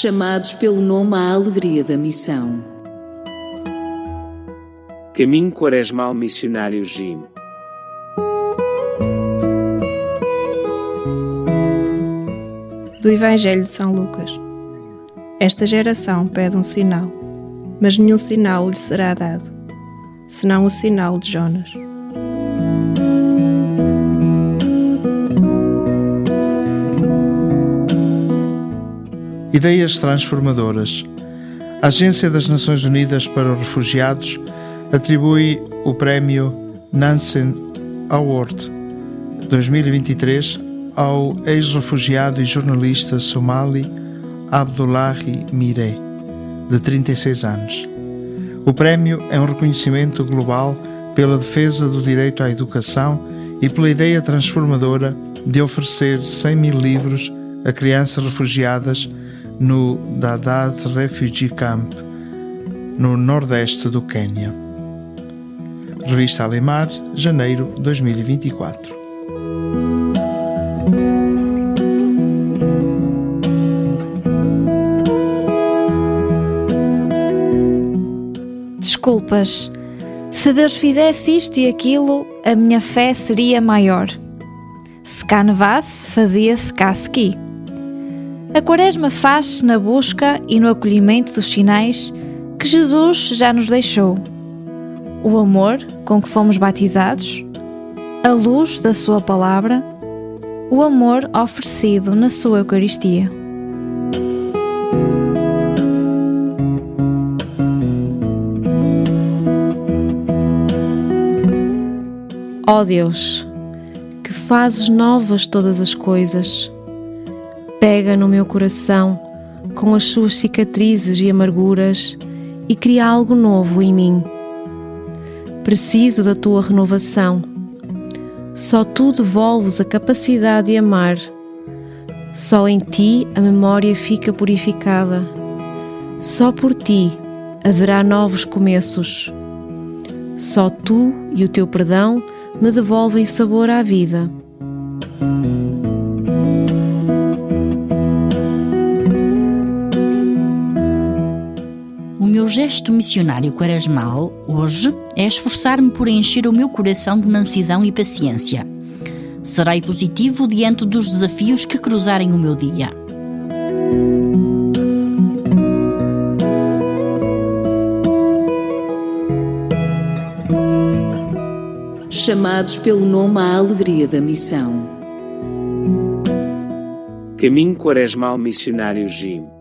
chamados pelo nome à alegria da missão. Caminho Quaresmal Missionário Jim. Do Evangelho de São Lucas. Esta geração pede um sinal, mas nenhum sinal lhe será dado, senão o sinal de Jonas. Ideias transformadoras. A Agência das Nações Unidas para os Refugiados atribui o prémio Nansen Award 2023 ao ex-refugiado e jornalista somali Abdullahi Mire, de 36 anos. O prémio é um reconhecimento global pela defesa do direito à educação e pela ideia transformadora de oferecer 100 mil livros a crianças refugiadas no Dadaab Refugee Camp, no nordeste do Quênia. Revista Alemar, janeiro 2024. Desculpas. Se Deus fizesse isto e aquilo, a minha fé seria maior. Se cá nevasse, fazia-se cá. A quaresma faz-se na busca e no acolhimento dos sinais que Jesus já nos deixou. O amor com que fomos batizados, a luz da Sua palavra, o amor oferecido na Sua Eucaristia. Ó oh Deus, que fazes novas todas as coisas pega no meu coração com as suas cicatrizes e amarguras e cria algo novo em mim. Preciso da tua renovação. Só tu devolves a capacidade de amar. Só em ti a memória fica purificada. Só por ti haverá novos começos. Só tu e o teu perdão me devolvem sabor à vida. Gesto missionário quaresmal, hoje, é esforçar-me por encher o meu coração de mansidão e paciência. Serei positivo diante dos desafios que cruzarem o meu dia. Chamados pelo nome à alegria da missão. Caminho Quaresmal Missionário Jim